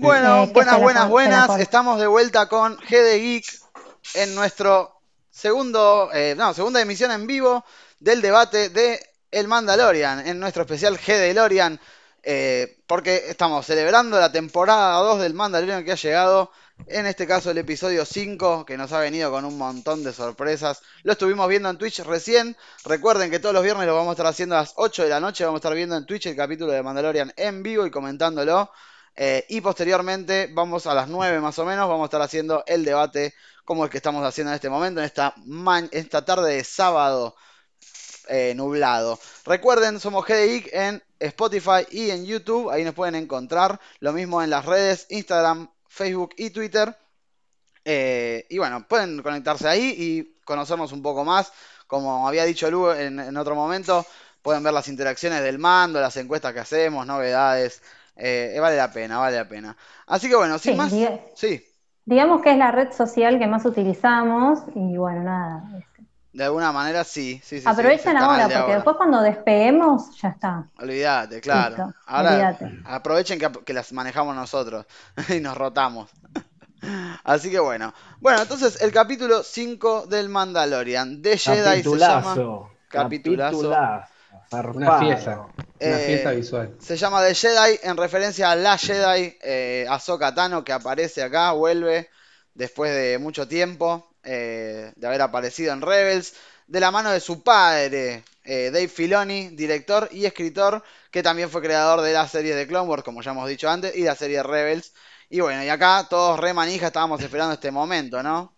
Bueno, Eh, ¿qué buenas, buenas, buenas. Estamos de vuelta con G de Geek en nuestro segundo, eh, no, segunda emisión en vivo del debate de El Mandalorian, en nuestro especial G de Lorian, eh, porque estamos celebrando la temporada 2 del Mandalorian que ha llegado, en este caso el episodio 5, que nos ha venido con un montón de sorpresas. Lo estuvimos viendo en Twitch recién. Recuerden que todos los viernes lo vamos a estar haciendo a las 8 de la noche, vamos a estar viendo en Twitch el capítulo de Mandalorian en vivo y comentándolo. Eh, y posteriormente, vamos a las 9 más o menos, vamos a estar haciendo el debate como el que estamos haciendo en este momento, en esta, esta tarde de sábado eh, nublado. Recuerden, somos GD Geek en Spotify y en YouTube, ahí nos pueden encontrar. Lo mismo en las redes, Instagram, Facebook y Twitter. Eh, y bueno, pueden conectarse ahí y conocernos un poco más. Como había dicho Lu en otro momento, pueden ver las interacciones del mando, las encuestas que hacemos, novedades. Eh, vale la pena, vale la pena. Así que bueno, sin Sí, más, diga- sí, Digamos que es la red social que más utilizamos y bueno, nada. este, de alguna manera sí, sí, sí, sí, el canal ahora, porque después cuando despeguemos, ya está. Olvídate, claro. Listo, Ahora aprovechen que, que las manejamos nosotros y nos rotamos. Así que bueno. Bueno, entonces el capítulo 5 del Mandalorian de Jedi se llama. Capitulazo. Capitulazo. Capitulazo. Una fiesta. Una Eh, fiesta visual. Se llama The Jedi en referencia a la Jedi eh, Ahsoka Tano que aparece acá, vuelve después de mucho tiempo eh, de haber aparecido en Rebels, de la mano de su padre, eh, Dave Filoni, director y escritor, que también fue creador de la serie de Clone Wars, como ya hemos dicho antes, y la serie Rebels. Y bueno, y acá todos re manija estábamos esperando este momento, ¿no?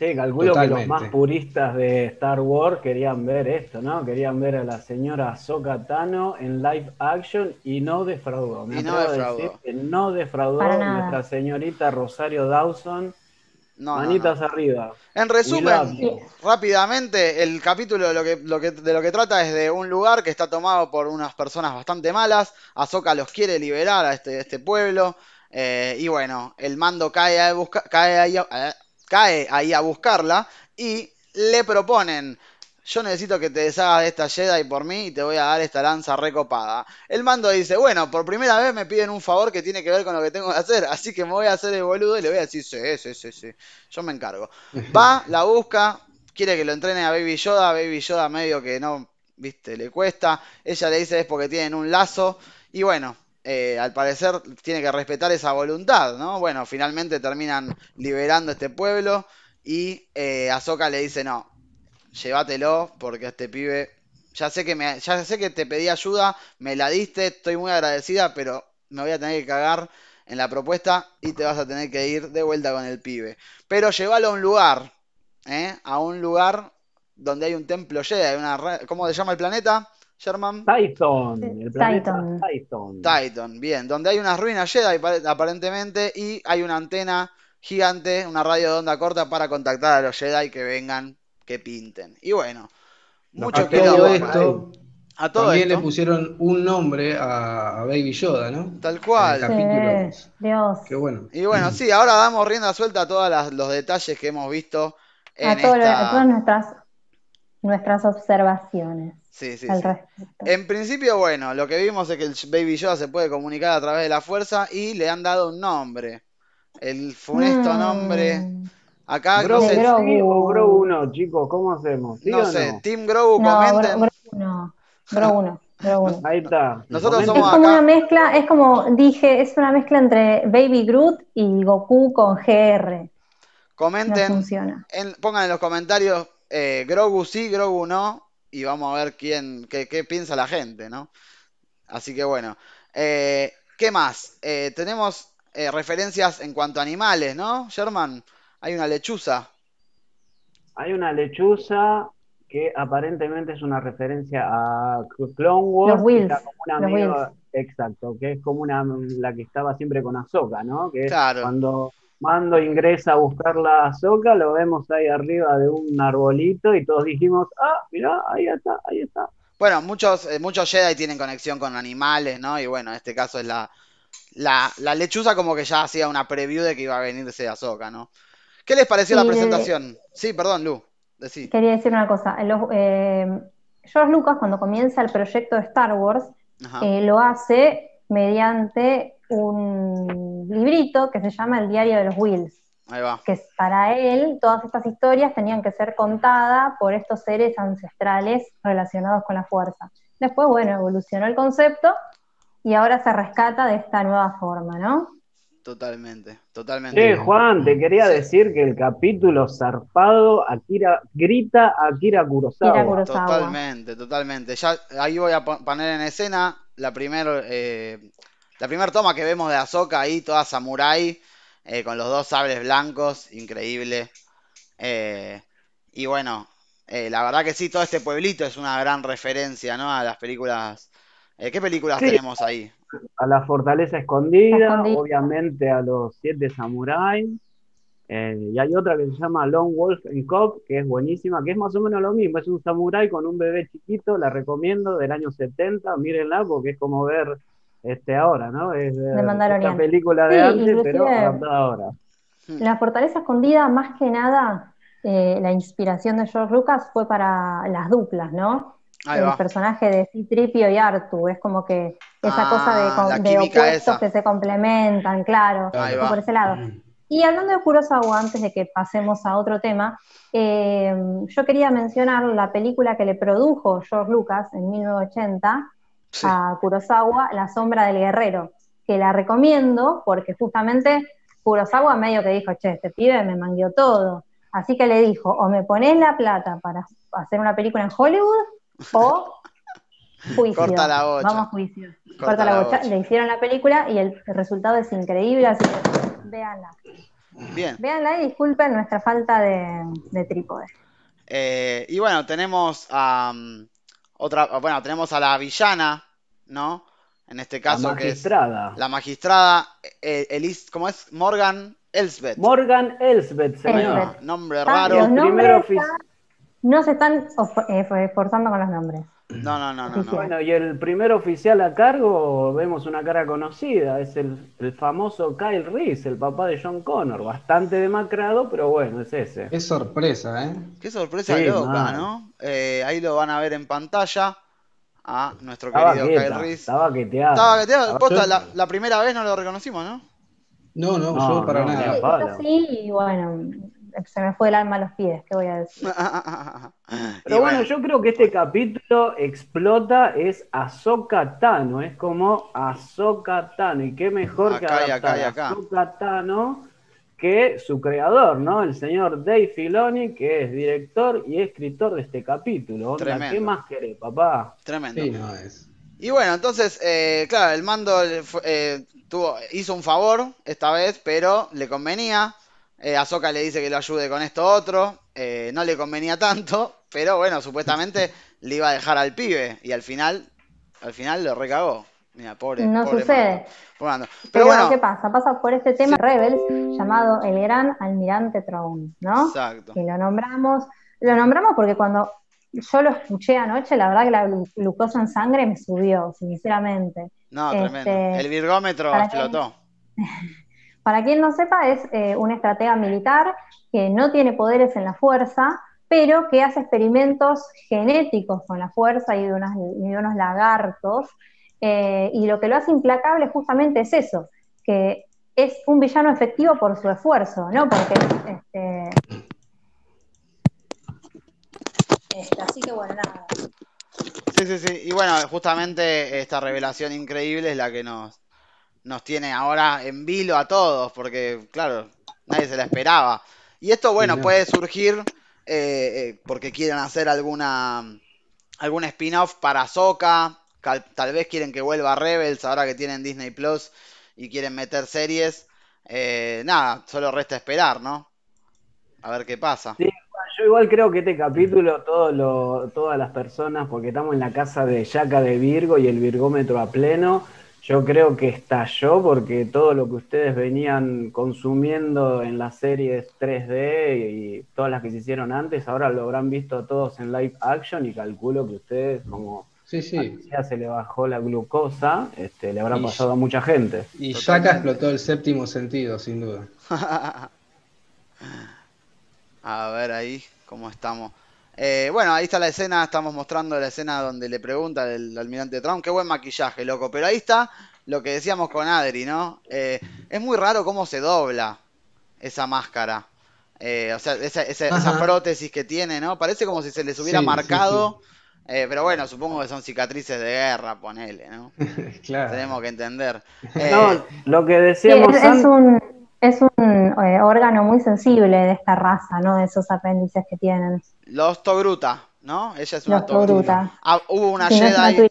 Sí, calculo que los más puristas de Star Wars querían ver esto, ¿no? Querían ver a la señora Ahsoka Tano en live action y no defraudó. Me Y no defraudó. decir que no defraudó Para nada. nuestra señorita Rosario Dawson. No, no, no. Manitas arriba. En resumen, rápidamente, el capítulo de lo, que, lo que- de lo que trata es de un lugar que está tomado por unas personas bastante malas. Ahsoka los quiere liberar a este, este pueblo. eh, y bueno, el mando cae, a busca- cae, ahí a, cae ahí a buscarla y le proponen. Yo necesito que te deshagas de esta Jedi por mí y te voy a dar esta lanza recopada. El mando dice, bueno, por primera vez me piden un favor que tiene que ver con lo que tengo que hacer, así que me voy a hacer el boludo y le voy a decir, sí, sí, sí, sí, yo me encargo. Va, la busca, quiere que lo entrene a Baby Yoda, Baby Yoda medio que no, viste, le cuesta. Ella le dice es porque tienen un lazo y bueno, eh, al parecer tiene que respetar esa voluntad, ¿no? Bueno, finalmente terminan liberando este pueblo y eh, le dice no, llévatelo porque este pibe, ya sé que me, ya sé que te pedí ayuda, me la diste, estoy muy agradecida, pero me voy a tener que cagar en la propuesta y te vas a tener que ir de vuelta con el pibe. Pero llévalo a un lugar, ¿eh? A un lugar donde hay un templo Jedi, una ¿cómo se llama el planeta, Sherman? Titan, el planeta Titan. Titan. Titan, bien, donde hay unas ruinas Jedi pare- aparentemente y hay una antena gigante, una radio de onda corta para contactar a los Jedi que vengan, que pinten. Y bueno, mucho A que todo esto, a todo también esto, le pusieron un nombre a, a Baby Yoda, ¿no? tal cual. El. Sí, Dios. Qué bueno. Y bueno, sí, ahora damos rienda suelta a todos los detalles que hemos visto en A, todo esta... a todas nuestras, nuestras observaciones Sí, sí, al sí. respecto. En principio, bueno, lo que vimos es que el Baby Yoda se puede comunicar a través de la fuerza y le han dado un nombre. El funesto Mm. nombre. Acá, no Grogu De sé, Grogu. sí o Grogu no, chicos, ¿cómo hacemos? ¿Sí no o sé, no? Team Grogu, No, comenten. Grogu no. Grogu no. Grogu no. Ahí está. Nosotros Es somos como acá. una mezcla, es como dije, es una mezcla entre Baby Groot y Goku con GR. No Comenten, funciona. en- pongan en los comentarios eh, Grogu sí, Grogu no, y vamos a ver quién, qué, qué piensa la gente, ¿no? Así que bueno. Eh, ¿qué más? Eh, tenemos eh, referencias en cuanto a animales, ¿no, Sherman? Hay una lechuza. Hay una lechuza que aparentemente es una referencia a Clone Wars. Los Wills, que está como una los medio- Wills. exacto, que es como una la que estaba siempre con Ahsoka, ¿no? Que Claro. cuando Mando ingresa a buscar la Ahsoka, lo vemos ahí arriba de un arbolito y todos dijimos, ah, mirá, ahí está, ahí está. Bueno, muchos, eh, muchos Jedi tienen conexión con animales, ¿no? Y bueno, en este caso es la, la, la lechuza como que ya hacía una preview de que iba a venirse Ahsoka, ¿no? ¿Qué les pareció la de- presentación? Sí, perdón, Lu, decí. Quería decir una cosa. Los- eh, George Lucas, cuando comienza el proyecto de Star Wars, eh, lo hace mediante un librito que se llama El Diario de los Wills, Ahí va. que para él todas estas historias tenían que ser contadas por estos seres ancestrales relacionados con la fuerza. Después, bueno, evolucionó el concepto y ahora se rescata de esta nueva forma, ¿no? Totalmente, totalmente. Che, Juan, te quería Sí. decir que el capítulo zarpado Akira, grita a Akira Kurosawa. Akira Kurosawa. Totalmente, totalmente. Ya ahí voy a pon- poner en escena la primer, eh, la primer toma que vemos de Ahsoka ahí, toda samurai, eh, con los dos sables blancos, increíble. Eh, y bueno, eh, la verdad que sí, todo este pueblito es una gran referencia, ¿no? A las películas. Eh, ¿qué películas Sí. tenemos ahí? A la fortaleza escondida, Escondida. obviamente a los siete samuráis. eh, y hay otra que se llama Lone Wolf and Cop, que es buenísima, que es más o menos lo mismo. Es un samurái con un bebé chiquito, la recomiendo, del año 70. Mírenla porque es como ver este ahora, ¿no? Es ver De Mandalorian. esta película de Sí, antes, pero adaptada ahora. La fortaleza escondida, más que nada, eh, la inspiración de George Lucas fue para las duplas, ¿no? Ahí el va. personaje de Citripio y Artu, es como que esa Ah, cosa de, la de opuestos esa. que se complementan, claro, Ahí fue va. por ese lado. Y hablando de Kurosawa, antes de que pasemos a otro tema, eh, yo quería mencionar la película que le produjo George Lucas en 1980 Sí. a Kurosawa, La sombra del guerrero, que la recomiendo porque justamente Kurosawa medio que dijo, che, este pibe me mangueó todo. Así que le dijo, o me pones la plata para hacer una película en Hollywood, o juicio. Corta la bocha. Vamos juicio. Corta Corta, la, la bocha. bocha. Le hicieron la película y el resultado es increíble, así que véanla. Bien. Véanla y disculpen nuestra falta de, de trípode. Eh, y bueno, tenemos a otra, bueno, tenemos a la villana, ¿no? En este La caso que es magistrada. la magistrada eh, Elis, ¿cómo es? Morgan Elsbeth. Morgan Elsbeth se Elsbeth. llama. Nombre raro. los primer nombres ofici- ya no se están eh, esforzando con los nombres. No, no, no, no, no. Bueno, y el primer oficial a cargo, vemos una cara conocida, es el, el famoso Kyle Reese, el papá de John Connor, bastante demacrado, pero bueno, es ese. Es sorpresa, ¿eh? Qué sorpresa Sí, loca. ¿no? Eh, ahí lo van a ver en pantalla a nuestro Estaba querido Kyle Reese. estaba queteado. Estaba queteado, posta, la, la primera vez no lo reconocimos, ¿no? No, no, No, yo para no, nada. sí, y bueno, se me fue el alma a los pies, ¿qué voy a decir? Pero Y bueno, yo creo que este capítulo explota es Ahsoka Tano, es como Ahsoka Tano, y qué mejor que Acá adaptar acá. Ahsoka Tano que su creador, ¿no? El señor Dave Filoni, que es director y escritor de este capítulo. Onda, Tremendo. ¿Qué más querés, papá? Tremendo. Sí, no es. Y bueno, entonces, eh, claro, el mando fue- eh, tuvo, hizo un favor esta vez, pero le convenía. Eh, Ahsoka le dice que lo ayude con esto otro. eh, no le convenía tanto, pero bueno, supuestamente le iba a dejar al pibe. Y al final, al final lo recagó. Mira, pobre. No pobre sucede. Mando, pobre Mando. Pero, Pero, bueno, ¿qué pasa? Pasa por este tema Rebels llamado El Gran Almirante Thrawn, ¿no? exacto. Que lo nombramos, lo nombramos porque cuando yo lo escuché anoche, la verdad que la glu- glucosa en sangre me subió, sinceramente. No, Este, tremendo. El virgómetro explotó. Para quien no sepa, es eh, un estratega militar que no tiene poderes en la fuerza, pero que hace experimentos genéticos con la fuerza y de, unos lagartos. eh, y lo que lo hace implacable justamente es eso, que es un villano efectivo por su esfuerzo, ¿no? Porque este, este, así que bueno, nada. Sí, sí, sí. Y bueno, justamente esta revelación increíble es la que nos, nos tiene ahora en vilo a todos, porque claro, nadie se la esperaba. Y esto, bueno, no. puede surgir eh, eh, porque quieren hacer alguna algún spin-off para cal- tal vez quieren que vuelva Rebels ahora que tienen Disney Plus y quieren meter series. Eh, nada, solo resta esperar, ¿no? A ver qué pasa. Sí. Yo igual creo que este capítulo, todo lo- todas las personas, porque estamos en la casa de Yaka de Virgo y el virgómetro a pleno, yo creo que estalló porque todo lo que ustedes venían consumiendo en las series 3D y todas las que se hicieron antes, ahora lo habrán visto todos en live action y calculo que ustedes, como Sí, sí. ya se le bajó la glucosa, este, le habrá Y- pasado a mucha gente. Y Totalmente. Shaka explotó el séptimo sentido, sin duda. A ver ahí cómo estamos. Eh, bueno, ahí está la escena, estamos mostrando la escena donde le pregunta el almirante Trump, qué buen maquillaje, loco, pero ahí está lo que decíamos con Adri, ¿no? Eh, es muy raro cómo se dobla esa máscara. Eh, o sea, esa, esa- esa prótesis que tiene, ¿no? Parece como si se les hubiera Sí, sí, marcado. eh, pero bueno, supongo que son cicatrices de guerra, ponele, ¿no? Claro. Tenemos que entender. Eh, No, lo que Sí, decíamos es, es antes. un, es un eh, órgano muy sensible de esta raza, ¿no? De esos apéndices que tienen. los Togruta, ¿no? Ella es una Los Togruta. Togruta. Ah, hubo una Sí, Jedi.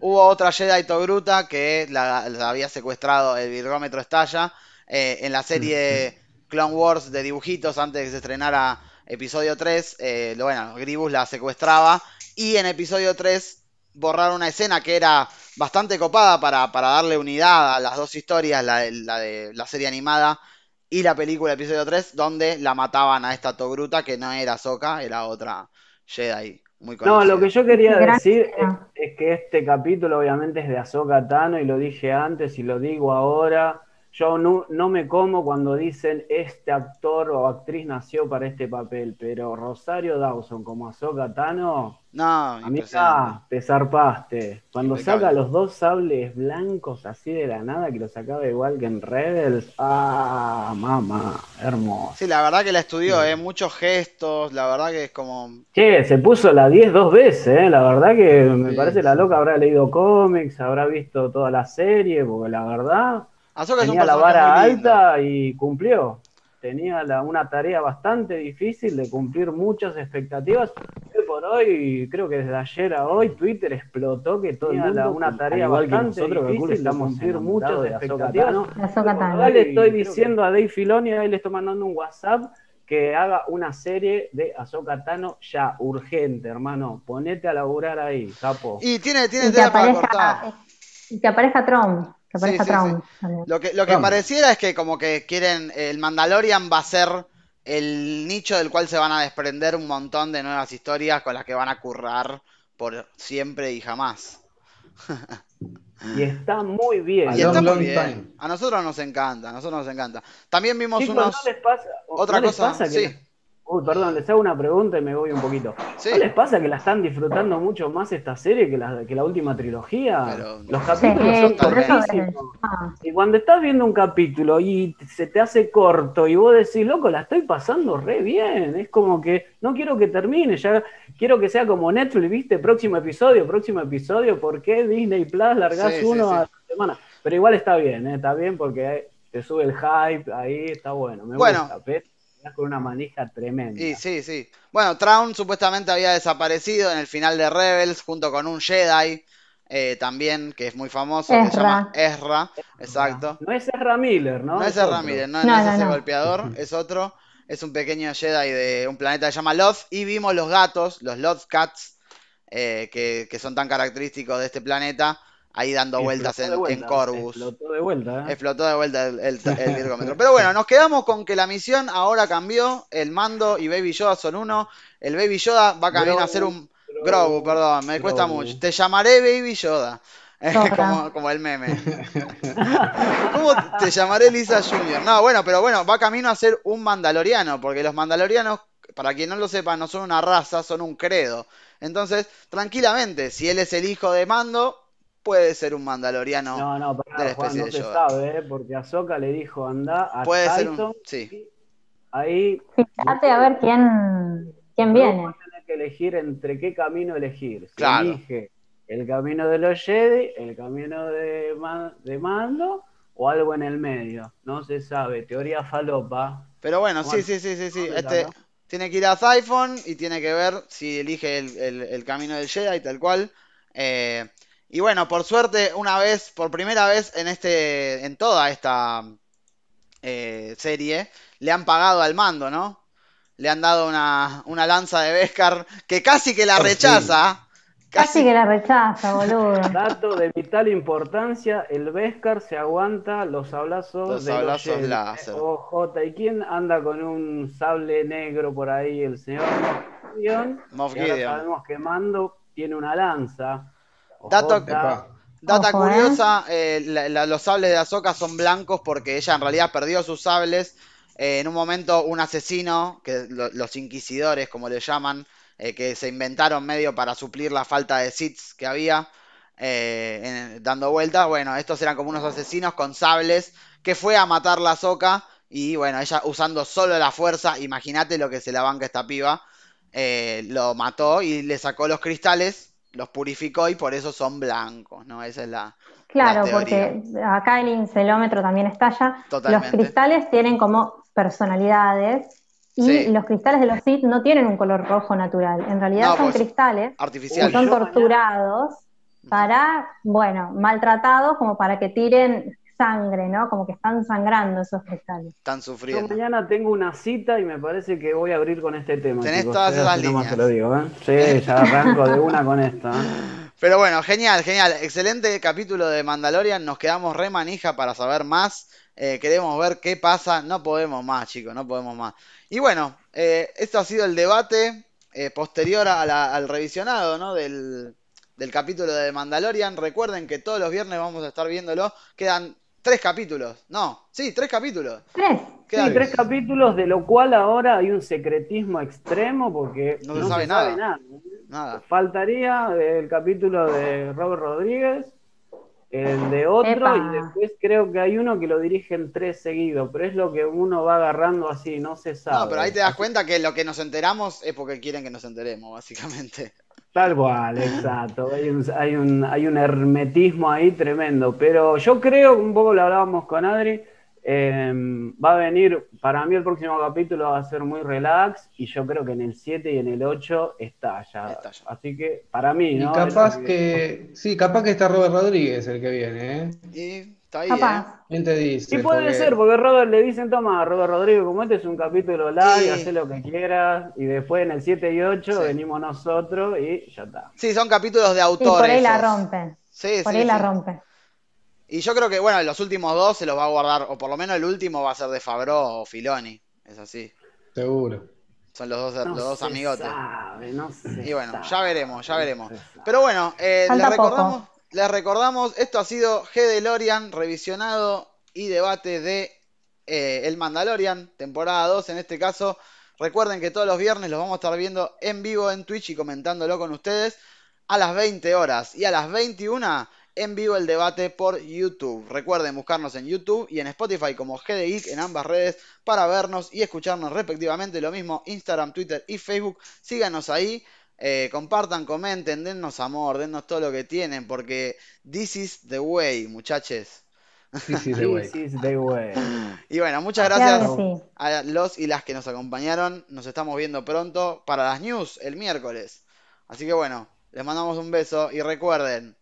Hubo otra Jedi Togruta que la, la había secuestrado el virgómetro Estalla eh, en la serie Clone Wars de dibujitos antes de que se estrenara episodio 3. eh, bueno, Gribus la secuestraba y en episodio 3 borraron una escena que era bastante copada para, para darle unidad a las dos historias, la, de- la de la serie animada y la película episodio 3, donde la mataban a esta Togruta que no era Soka, era otra Jedi muy No, lo que yo quería decir es que este capítulo obviamente es de Ahsoka Tano y lo dije antes y lo digo ahora. Yo no, no me como cuando dicen este actor o actriz nació para este papel, pero Rosario Dawson como Ahsoka Tano, No, amiga, te zarpaste. Cuando Impecable. saca los dos sables blancos así de la nada, que lo sacaba igual que en Rebels, ah, mamá, hermoso. Sí, la verdad que la estudió, ¿eh? Muchos gestos, la verdad que es como... Che, se puso la 10 dos veces, ¿eh? La verdad que me Sí, parece la sí. loca habrá leído cómics, habrá visto toda la serie, porque la verdad tenía la vara alta y cumplió. Tenía la- una tarea bastante difícil de cumplir muchas expectativas. Hoy por hoy, creo que desde ayer a hoy, Twitter explotó que todo Tenía la- una tarea igual que bastante nosotros, difícil de estamos cumplir muchas expectativas. Le estoy que- diciendo a Dave Filoni, ahí le estoy mandando un WhatsApp que haga una serie de Ahsoka Tano ya, urgente, hermano. Ponete a laburar ahí, capo. Y tiene, tiene Y que tela para aparezca, cortar. y que aparezca Trump. Que aparezca sí. Lo que, lo que pareciera es que como que quieren, el Mandalorian va a ser el nicho del cual se van a desprender un montón de nuevas historias con las que van a currar por siempre y jamás. Y está muy bien. A Y está long, muy long bien. time. A nosotros nos encanta, a nosotros nos encanta. También vimos Chicos, unos... ¿no les pasa, Otra ¿no les cosa, pasa que sí. Uy, perdón, les hago una pregunta y me voy un poquito. Sí. ¿No les pasa que la están disfrutando mucho más esta serie que la, que la última trilogía? Pero- Los Sí, capítulos son cortísimos. Y cuando estás viendo un capítulo y se te hace corto y vos decís, loco, la estoy pasando re bien, es como que no quiero que termine, ya quiero que sea como Netflix, ¿viste? Próximo episodio, próximo episodio, ¿por qué Disney Plus largás Sí, uno sí. a la semana? Pero igual está bien, ¿eh? está bien porque te sube el hype, ahí está bueno, me Bueno. gusta, pero con una manija tremenda. Y sí, sí. Bueno, Traun supuestamente había desaparecido en el final de Rebels junto con un Jedi eh, también, que es muy famoso, que se llama Ezra, exacto. No es Ezra Miller, ¿no? No es. Ezra Miller, no, No, no es ese no. golpeador, es otro. Es un pequeño Jedi de un planeta que se llama Loth. Y vimos los gatos, los Loth Cats, eh, que, que son tan característicos de este planeta, ahí dando vueltas en, vuelta, en Corvus. Explotó de vuelta, ¿eh? Explotó de vuelta el, el, el virgómetro. Pero bueno, nos quedamos con que la misión ahora cambió. El mando y Baby Yoda son uno. El Baby Yoda va camino a ser un. Grogu, perdón, me cuesta mucho. Te llamaré Baby Yoda. Eh, Yoda. como, como el meme. ¿Cómo te llamaré Lisa Junior? No, bueno, pero bueno, va camino a ser un mandaloriano, porque los mandalorianos, para quien no lo sepa, no son una raza, son un credo. Entonces, tranquilamente, si él es el hijo de Mando, puede ser un mandaloriano. No, no, de pará, la Juan, no de se Yoda. sabe, ¿eh? porque Ahsoka le dijo anda a Puede ser Tyson, un. Sí. ahí Fíjate a ver quién, quién viene. va a tener que elegir entre qué camino elegir. Si Claro. elige el camino de los Jedi, el camino de, Ma- de Mando o algo en el medio. No se sabe, teoría falopa. Pero bueno, sí, Bueno, sí, sí, sí, sí. ¿dónde Este tiene que ir a Typhon y tiene que ver si elige el, el- el camino del Jedi, tal cual. Eh, y bueno, por suerte, una vez, por primera vez en este, en toda esta eh, serie, le han pagado al mando, ¿no? Le han dado una, una lanza de Beskar que casi que la Oh, rechaza. Casi que la rechaza, boludo. Dato de vital importancia, el Beskar se aguanta los sablazos Los de sablazos los Jedi. láser. OJ, ¿y quién anda con un sable negro por ahí? El señor Moff Gideon. Moff Y ahora Gideon. sabemos que Mando tiene una lanza. Dato-. Data Ojo, ¿eh? curiosa, eh, la- la- los sables de Ahsoka son blancos porque ella en realidad perdió sus sables. Eh, en un momento un asesino, que lo- los inquisidores como le llaman, eh, que se inventaron medio para suplir la falta de Sith que había, eh, dando vueltas. Bueno, estos eran como unos asesinos con sables que fue a matar la Soca y bueno, ella usando solo la fuerza, imagínate lo que se la banca esta piba, eh, lo mató y le sacó los cristales, los purificó y por eso son blancos, ¿no? Esa es la... Claro, porque acá el incelómetro también estalla. Los cristales tienen como personalidades y los cristales de los Sith no tienen un color rojo natural. En realidad son cristales artificiales. que son torturados para, bueno, maltratados como para que tiren sangre, ¿no? Como que están sangrando esos cristales. Están sufriendo. Yo mañana tengo una cita y me parece que voy a abrir con este tema. Tenés todas esas líneas. lo digo, ¿eh? Sí, ya arranco de una con esto. ¿eh? Pero bueno, genial, genial. Excelente capítulo de Mandalorian. Nos quedamos re manija para saber más. Eh, queremos ver qué pasa. No podemos más, chicos, no podemos más. Y bueno, eh, esto ha sido el debate posterior al revisionado, ¿no? Del, del capítulo de Mandalorian. Recuerden que todos los viernes vamos a estar viéndolo. Quedan tres capítulos. No, sí, tres capítulos. Tres. Sí, tres capítulos, de lo cual ahora hay un secretismo extremo porque no, se, sabe, nada. nada. Faltaría el capítulo de Robert Rodríguez, el de otro, y después creo que hay uno que lo dirigen tres seguidos, pero es lo que uno va agarrando así, no se sabe. No, pero ahí te das cuenta que lo que nos enteramos es porque quieren que nos enteremos, básicamente. Tal cual, exacto. Hay un, hay, un, hay un hermetismo ahí tremendo. Pero yo creo, un poco lo hablábamos con Adri, em, va a venir, para mí el próximo capítulo va a ser muy relax y yo creo que en el 7 y en el 8 está ya. Así que para mí, ¿no? Y capaz que, sí, capaz que está Robert Rodríguez el que viene, ¿eh? Está ahí, ¿eh? te dice? Y puede ser, porque Robert le dicen, toma, Robert Rodrigo, como este es un capítulo live, haz lo que quieras, y después en el 7 y 8 venimos nosotros y ya está. Sí, son capítulos de autores. por ahí la rompen. Sí, por ahí la rompen. Y yo creo que, bueno, los últimos dos se los va a guardar, o por lo menos el último va a ser de Fabro o Filoni, es así. Seguro. Son los dos, los dos amigotes. y bueno, ya veremos, ya veremos. Pero bueno, eh, les recordamos. Les recordamos, esto ha sido G de Lorian, revisionado y debate de eh, El Mandalorian, temporada 2 en este caso. Recuerden que todos los viernes los vamos a estar viendo en vivo en Twitch y comentándolo con ustedes a las 20 horas y a las 21 en vivo el debate por YouTube. Recuerden buscarnos en YouTube y en Spotify como GDIC en ambas redes para vernos y escucharnos respectivamente. Lo mismo Instagram, Twitter y Facebook. Síganos ahí. Eh, compartan, comenten, dennos amor, dennos todo lo que tienen, porque this is the way, muchachos. This is the way. Y bueno, muchas gracias a los y las que nos acompañaron. Nos estamos viendo pronto para las news el miércoles. Así que bueno, les mandamos un beso y recuerden,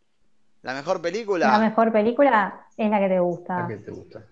la mejor película. La mejor película es la que te gusta. La que te gusta.